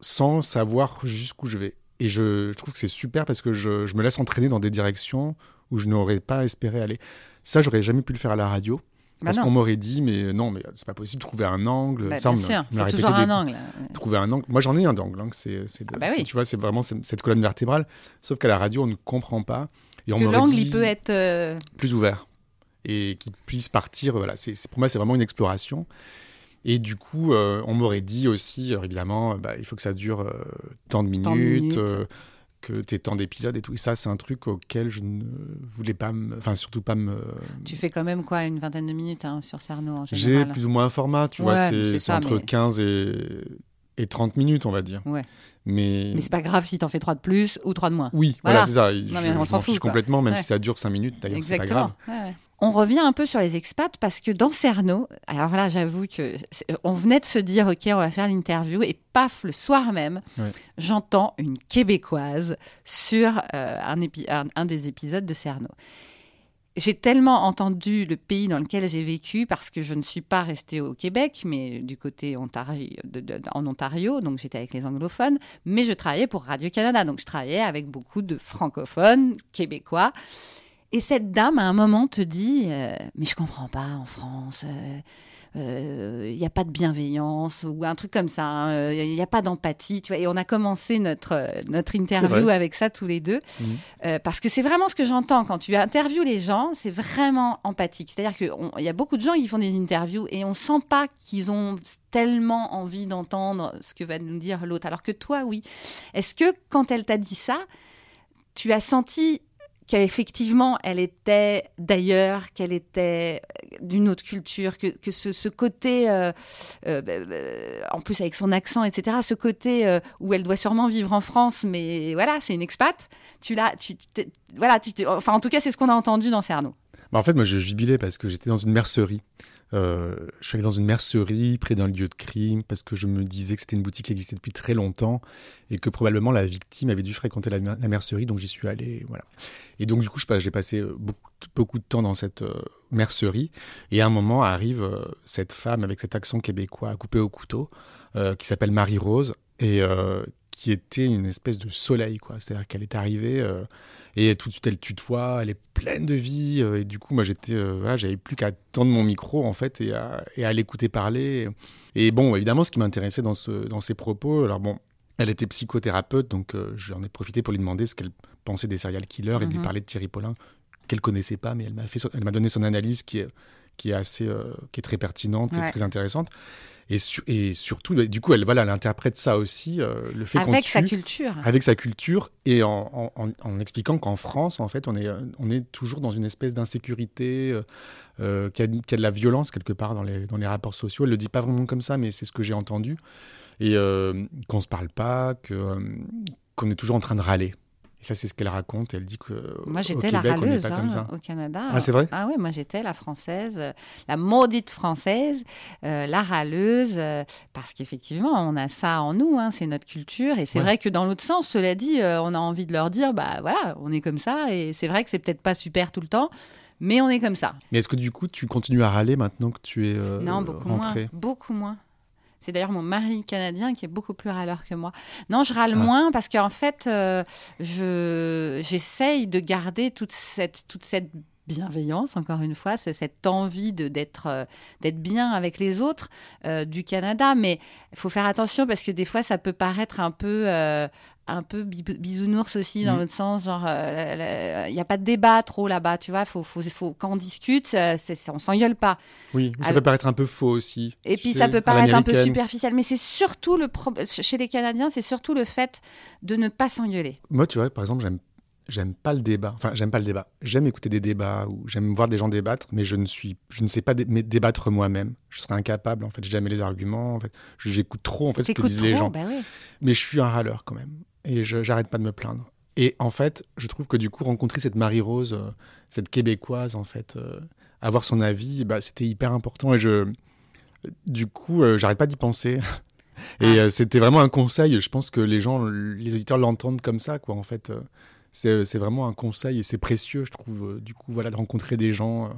Sans savoir jusqu'où je vais. Et je, je trouve que c'est super parce que je, je me laisse entraîner dans des directions où je n'aurais pas espéré aller. Ça, j'aurais jamais pu le faire à la radio. Bah parce qu'on m'aurait dit, mais non, mais c'est pas possible, trouver un angle. Bah, ça, bien me- sûr, faut toujours un des- angle. Trouver un angle. Moi, j'en ai un d'angle. hein, c'est, de- Ah bah oui. Tu vois, c'est vraiment cette, colonne vertébrale. Sauf qu'à la radio, on ne comprend pas. Et on Que l'angle, il peut être. euh, plus ouvert et qui puisse partir. Voilà, c'est- pour moi, c'est vraiment une exploration. Et du coup, euh, on m'aurait dit aussi, euh, évidemment, bah, il faut que ça dure euh, tant de minutes, Tant de minutes. euh, que tu tant d'épisodes et tout. Et ça, c'est un truc auquel je ne voulais pas, me- enfin, surtout pas me. Tu fais quand même quoi, une vingtaine de minutes hein, sur Cerno en J'ai général plus ou moins un format, tu Ouais, vois, c'est entre mais- 15 et, et 30 minutes, on va dire. Ouais. Mais, Mais c'est pas grave si t'en fais trois de plus ou trois de moins. oui, voilà, c'est ça. Non, je mais on s'en fiche complètement, même Ouais. si ça dure 5 minutes, d'ailleurs, c'est pas grave. Ouais. On revient un peu sur les expats parce que dans Cerno, alors là, j'avoue que on venait de se dire, OK, on va faire l'interview et paf, le soir même, j'entends une Québécoise sur euh, un, un- un des épisodes de Cerno. J'ai tellement entendu le pays dans lequel j'ai vécu parce que je ne suis pas restée au Québec, mais du côté Ontario, de- de- en Ontario, donc j'étais avec les anglophones, mais je travaillais pour Radio-Canada, donc je travaillais avec beaucoup de francophones québécois. Et cette dame, à un moment, te dit euh, Mais je comprends pas, en France, il n'y a pas de bienveillance, ou un truc comme ça, il n'y a, pas d'empathie. Tu vois et on a commencé notre, euh, notre interview avec ça tous les deux, Mhm. Euh, parce que c'est vraiment ce que j'entends quand tu interviews les gens, c'est vraiment empathique. C'est-à-dire qu'il y a beaucoup de gens qui font des interviews et on sent pas qu'ils ont tellement envie d'entendre ce que va nous dire l'autre, alors que toi, oui. Est-ce que quand elle t'a dit ça, tu as senti qu'effectivement elle était d'ailleurs, qu'elle était euh, d'une autre culture, que, ce, côté, euh, euh, euh, en plus avec son accent, etc., ce côté où elle doit sûrement vivre en France, mais voilà, c'est une expat, tu l'as, tu, voilà, tu enfin en tout cas c'est ce qu'on a entendu dans Cerno. Bah, en fait, moi, je jubilais parce que j'étais dans une mercerie. Euh, je suis allé dans une mercerie près d'un lieu de crime parce que je me disais que c'était une boutique qui existait depuis très longtemps et que probablement la victime avait dû fréquenter la, mer- la mercerie, donc j'y suis allé. Voilà. Et donc, du coup, j'ai passé euh, beaucoup, de temps dans cette euh, mercerie. Et à un moment arrive cette femme avec cet accent québécois coupé au couteau qui s'appelle Marie-Rose et qui était une espèce de soleil, quoi. C'est-à-dire qu'elle est arrivée. Et tout de suite, elle tutoie, elle est pleine de vie. euh, et du coup, moi, j'étais, euh, voilà, j'avais plus qu'à tendre mon micro, en fait, et à, et à l'écouter parler. Et bon, évidemment, ce qui m'intéressait dans, ce, dans ses propos, alors bon, elle était psychothérapeute, donc euh, j'en ai profité pour lui demander ce qu'elle pensait des serial killers et de lui Mhm. parler de Thierry Paulin, qu'elle connaissait pas, mais elle m'a fait, elle m'a donné son analyse qui est, qui est assez, euh, qui est très pertinente et très intéressante. Et, su- et surtout, bah, du coup, elle, voilà, elle interprète ça aussi, euh, le fait qu'on Avec sa culture. avec sa culture et en, en- en- en expliquant qu'en France, en fait, on est, on est toujours dans une espèce d'insécurité, euh, euh, qu'il y, a- qu'il y a de la violence quelque part dans les, dans les rapports sociaux. Elle le dit pas vraiment comme ça, mais c'est ce que j'ai entendu. Et euh, qu'on se parle pas, qu'on est toujours en train de râler. Et ça, c'est ce qu'elle raconte. Elle dit que Moi, j'étais la râleuse hein, au Canada. Ah, c'est vrai? Ah oui, moi j'étais la française, euh, la maudite française, euh, la râleuse, euh, parce qu'effectivement, on a ça en nous, hein, c'est notre culture. Et c'est Ouais. vrai que dans l'autre sens, cela dit, euh, on a envie de leur dire, bah voilà, on est comme ça. Et c'est vrai que c'est peut-être pas super tout le temps, mais on est comme ça. Mais est-ce que du coup, tu continues à râler maintenant que tu es non, beaucoup rentrée? Moins. Beaucoup moins. C'est d'ailleurs mon mari canadien qui est beaucoup plus râleur que moi. Non, je râle Ah. moins parce qu'en fait, euh, je j'essaye de garder toute cette toute cette bienveillance, encore une fois, ce- cette envie d'être euh, d'être bien avec les autres euh, du Canada. Mais il faut faire attention parce que des fois, ça peut paraître un peu euh, un peu bi- bisounours aussi dans Mm. l'autre sens genre euh, il n'y a pas de débat trop là-bas tu vois faut, faut, faut quand on discute euh, c'est, on s'engueule pas Oui, mais ça Alors- peut paraître un peu faux aussi. et puis sais, ça peut paraître un peu superficiel, mais c'est surtout le problème chez les Canadiens, c'est surtout le fait de ne pas s'engueuler. Moi, tu vois, par exemple, j'aime j'aime pas le débat. Enfin, j'aime pas le débat. J'aime écouter des débats ou j'aime voir des gens débattre, mais je ne suis, je ne sais pas dé- débattre moi-même. Je serais incapable. En fait, j'ai jamais les arguments. En fait, j'écoute trop en fait ce que disent les gens. bah oui. Mais je suis un râleur quand même. Et j'arrête pas de me plaindre. Et en fait, je trouve que du coup, rencontrer cette Marie-Rose, euh, cette Québécoise, en fait, euh, avoir son avis, bah, c'était hyper important. Et je, du coup, euh, j'arrête pas d'y penser. *laughs* Et euh, c'était vraiment un conseil. Je pense que les gens, les auditeurs l'entendent comme ça, quoi. En fait, c'est c'est vraiment un conseil et c'est précieux, je trouve. euh, du coup, voilà, de rencontrer des gens euh,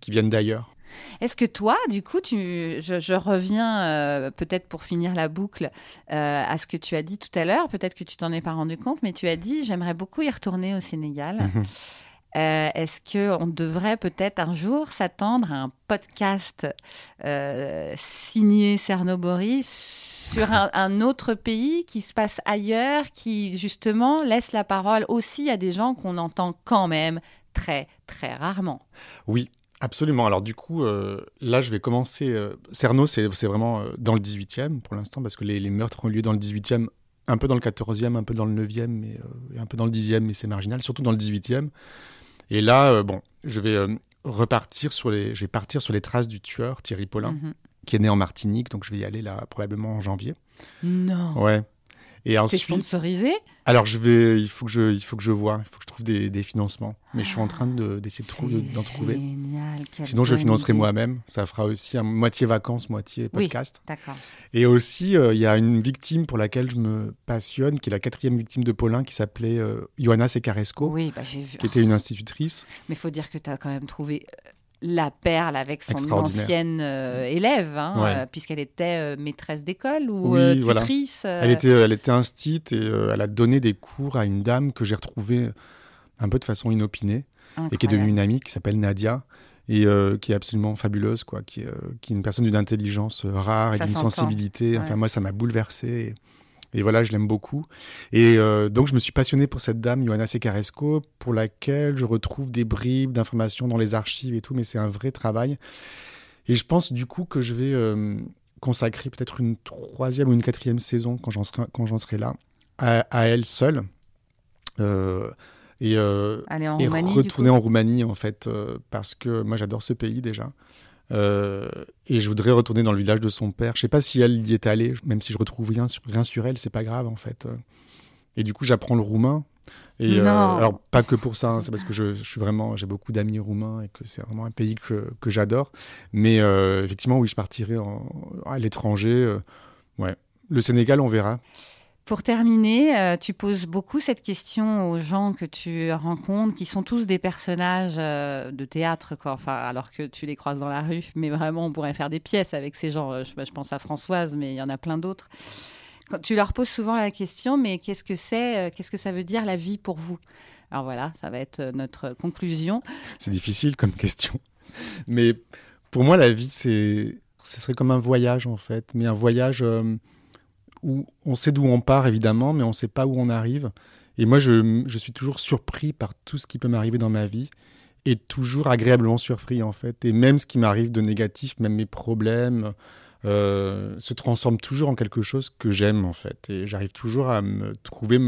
qui viennent d'ailleurs. Est-ce que toi, du coup, tu, je, je reviens euh, peut-être pour finir la boucle euh, à ce que tu as dit tout à l'heure. Peut-être que tu t'en es pas rendu compte, mais tu as dit j'aimerais beaucoup y retourner au Sénégal. Euh, Est-ce que on devrait peut-être un jour s'attendre à un podcast euh, signé Cernobori sur un, autre pays qui se passe ailleurs, qui justement laisse la parole aussi à des gens qu'on entend quand même très très rarement? Oui, absolument. Alors du coup, euh, là, je vais commencer. Cerno, c'est vraiment dans le 18e pour l'instant, parce que les, meurtres ont lieu dans le 18e, un peu dans le 14e, un peu dans le 9e, mais, euh, et un peu dans le 10e, mais c'est marginal, surtout dans le 18e. Et là, euh, bon, je vais euh, repartir sur les, je vais partir sur les traces du tueur Thierry Paulin, Mhm. qui est né en Martinique, donc je vais y aller là probablement en janvier. Non. Ouais. Et ensuite, sponsorisé? alors je vais, il faut que je, il faut que je vois, il faut que je trouve des, des financements. Mais je suis en train de- d'essayer de trouver, d'en trouver. Génial. Sinon, je financerai moi-même. Ça fera aussi un moitié vacances, moitié Oui, podcast. d'accord. Et aussi, euh, il y a une victime pour laquelle je me passionne, qui est la quatrième victime de Paulin, qui s'appelait euh, Johanna Secaresco, Oui, bah, j'ai vu. qui était une institutrice. Mais il faut dire que tu as quand même trouvé euh, la perle avec son ancienne euh, élève, hein, Ouais. euh, puisqu'elle était euh, maîtresse d'école ou Oui, voilà. tutrice. Elle était, elle était instite et elle a donné des cours à une dame que j'ai retrouvée un peu de façon inopinée et qui est devenue une amie, qui s'appelle Nadia. Et qui est absolument fabuleuse, quoi, qui, est, qui est une personne d'une intelligence rare et d'une sensibilité. Enfin, Ouais. moi, ça m'a bouleversé. Et, et voilà, je l'aime beaucoup. Et euh, donc, je me suis passionné pour cette dame, Johanna Secaresco, pour laquelle je retrouve des bribes d'informations dans les archives et tout, mais c'est un vrai travail. Et je pense du coup que je vais euh, consacrer peut-être une troisième ou une quatrième saison, quand j'en serai, quand j'en serai là, à, à elle seule. Euh, et, euh, Aller en et Roumanie, retourner en Roumanie, en fait, euh, parce que moi, j'adore ce pays déjà. Euh, et je voudrais retourner dans le village de son père. Je sais pas si elle y est allée, même si je retrouve rien sur, rien sur elle, c'est pas grave en fait. Et du coup, j'apprends le roumain. Et euh, alors pas que pour ça, hein, c'est parce que je, je suis vraiment, j'ai beaucoup d'amis roumains et que c'est vraiment un pays que, que j'adore. Mais euh, effectivement, oui, je partirai en- à l'étranger. ouais, le Sénégal, on verra. Pour terminer, euh, tu poses beaucoup cette question aux gens que tu rencontres, qui sont tous des personnages euh, de théâtre, quoi. Enfin, alors que tu les croises dans la rue, mais vraiment, on pourrait faire des pièces avec ces gens. Euh, Je, je pense à Françoise, mais il y en a plein d'autres. Tu leur poses souvent la question, mais qu'est-ce que c'est, qu'est-ce que ça veut dire la vie pour vous? Alors voilà, ça va être notre conclusion. C'est difficile comme question. Mais pour moi, la vie, c'est, ce serait comme un voyage en fait, mais un voyage où on sait d'où on part évidemment, mais on ne sait pas où on arrive. Et moi, je, suis toujours surpris par tout ce qui peut m'arriver dans ma vie et toujours agréablement surpris en fait. Et même ce qui m'arrive de négatif, même mes problèmes, euh, se transforment toujours en quelque chose que j'aime en fait. Et j'arrive toujours à me trouver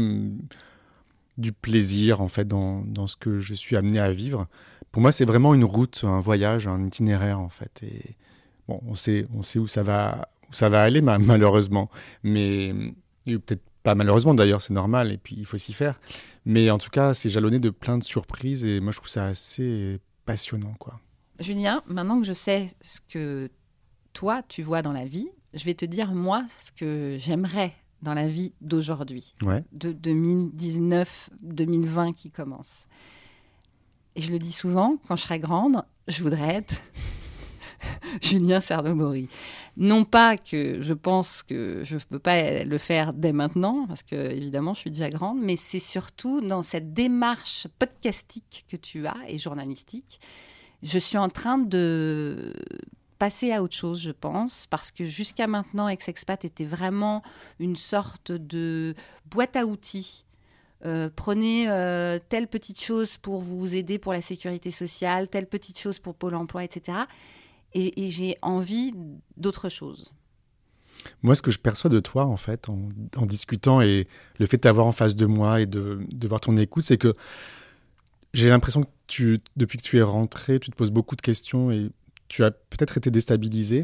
du plaisir en fait dans, dans ce que je suis amené à vivre. Pour moi, c'est vraiment une route, un voyage, un itinéraire en fait. Et bon, on sait, on sait où ça va, où ça va aller ma- malheureusement, mais peut-être Pas malheureusement d'ailleurs, c'est normal et puis il faut s'y faire. Mais en tout cas, c'est jalonné de plein de surprises et moi je trouve ça assez passionnant, quoi. Julien, maintenant que je sais ce que toi tu vois dans la vie, je vais te dire moi ce que j'aimerais dans la vie d'aujourd'hui, Ouais. de 2019-2020 qui commence. Et je le dis souvent, quand je serai grande, je voudrais être *laughs* Julien Cernobori. Non pas que je pense que je ne peux pas le faire dès maintenant, parce que évidemment je suis déjà grande, mais c'est surtout dans cette démarche podcastique que tu as et journalistique. Je suis en train de passer à autre chose, je pense, parce que jusqu'à maintenant, Ex-Expat était vraiment une sorte de boîte à outils. Euh, prenez euh, telle petite chose pour vous aider pour la sécurité sociale, telle petite chose pour Pôle emploi, etc. Et, j'ai envie d'autre chose. Moi, ce que je perçois de toi, en fait, en, discutant et le fait de t'avoir en face de moi et de, voir ton écoute, c'est que j'ai l'impression que depuis que tu es rentré, tu te poses beaucoup de questions et tu as peut-être été déstabilisé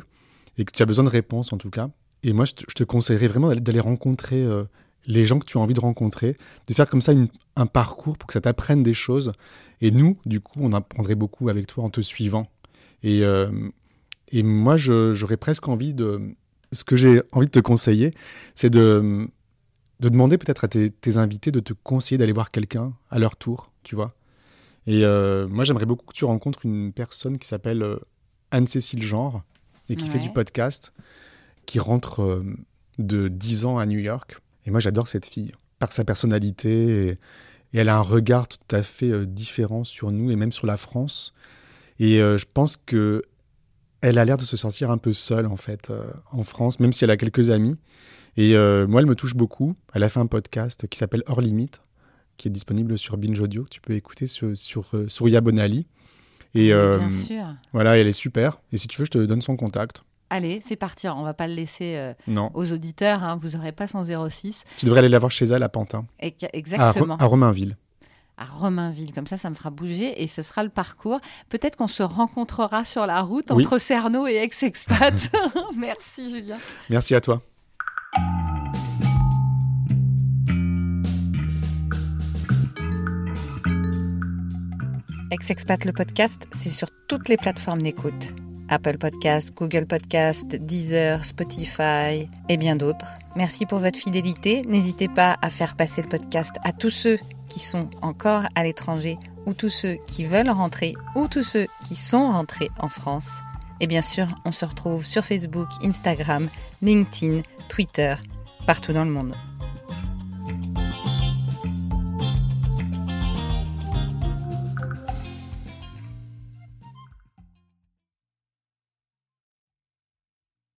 et que tu as besoin de réponses, en tout cas. Et moi, je te, conseillerais vraiment d'aller- rencontrer euh, les gens que tu as envie de rencontrer, de faire comme ça un parcours pour que ça t'apprenne des choses. Et nous, du coup, on apprendrait beaucoup avec toi en te suivant. Et, euh, et moi, j'aurais presque envie de... Ce que j'ai envie de te conseiller, c'est de, de demander peut-être à tes, tes invités de te conseiller d'aller voir quelqu'un à leur tour, tu vois. Et euh, moi, j'aimerais beaucoup que tu rencontres une personne qui s'appelle euh, Anne-Cécile Genre et qui fait du podcast, qui rentre euh, de 10 ans à New York. Et moi, j'adore cette fille par sa personnalité et, et elle a un regard tout à fait différent sur nous et même sur la France. Et je pense que elle a l'air de se sentir un peu seule en fait euh, en France, même si elle a quelques amis. Et euh, moi, elle me touche beaucoup. Elle a fait un podcast qui s'appelle Hors Limite, qui est disponible sur Binge Audio. que Tu peux écouter sur, sur euh, Souria Bonali. Et euh, bien sûr. voilà, elle est super. Et si tu veux, je te donne son contact. Allez, c'est parti. On va pas le laisser Non. aux auditeurs. hein, vous n'aurez pas son 06. Tu devrais aller la voir chez elle à Pantin. Et que- À, Ro- exactement. à Romainville. À Romainville. Comme ça, ça me fera bouger et ce sera le parcours. Peut-être qu'on se rencontrera sur la route Oui. entre Cerno et Ex-Expat. *laughs* Merci, Julien. Merci à toi. Ex-Expat, le podcast, c'est sur toutes les plateformes d'écoute. Apple Podcast, Google Podcast, Deezer, Spotify et bien d'autres. Merci pour votre fidélité. N'hésitez pas à faire passer le podcast à tous ceux qui sont encore à l'étranger ou tous ceux qui veulent rentrer ou tous ceux qui sont rentrés en France. Et bien sûr, on se retrouve sur Facebook, Instagram, LinkedIn, Twitter, partout dans le monde.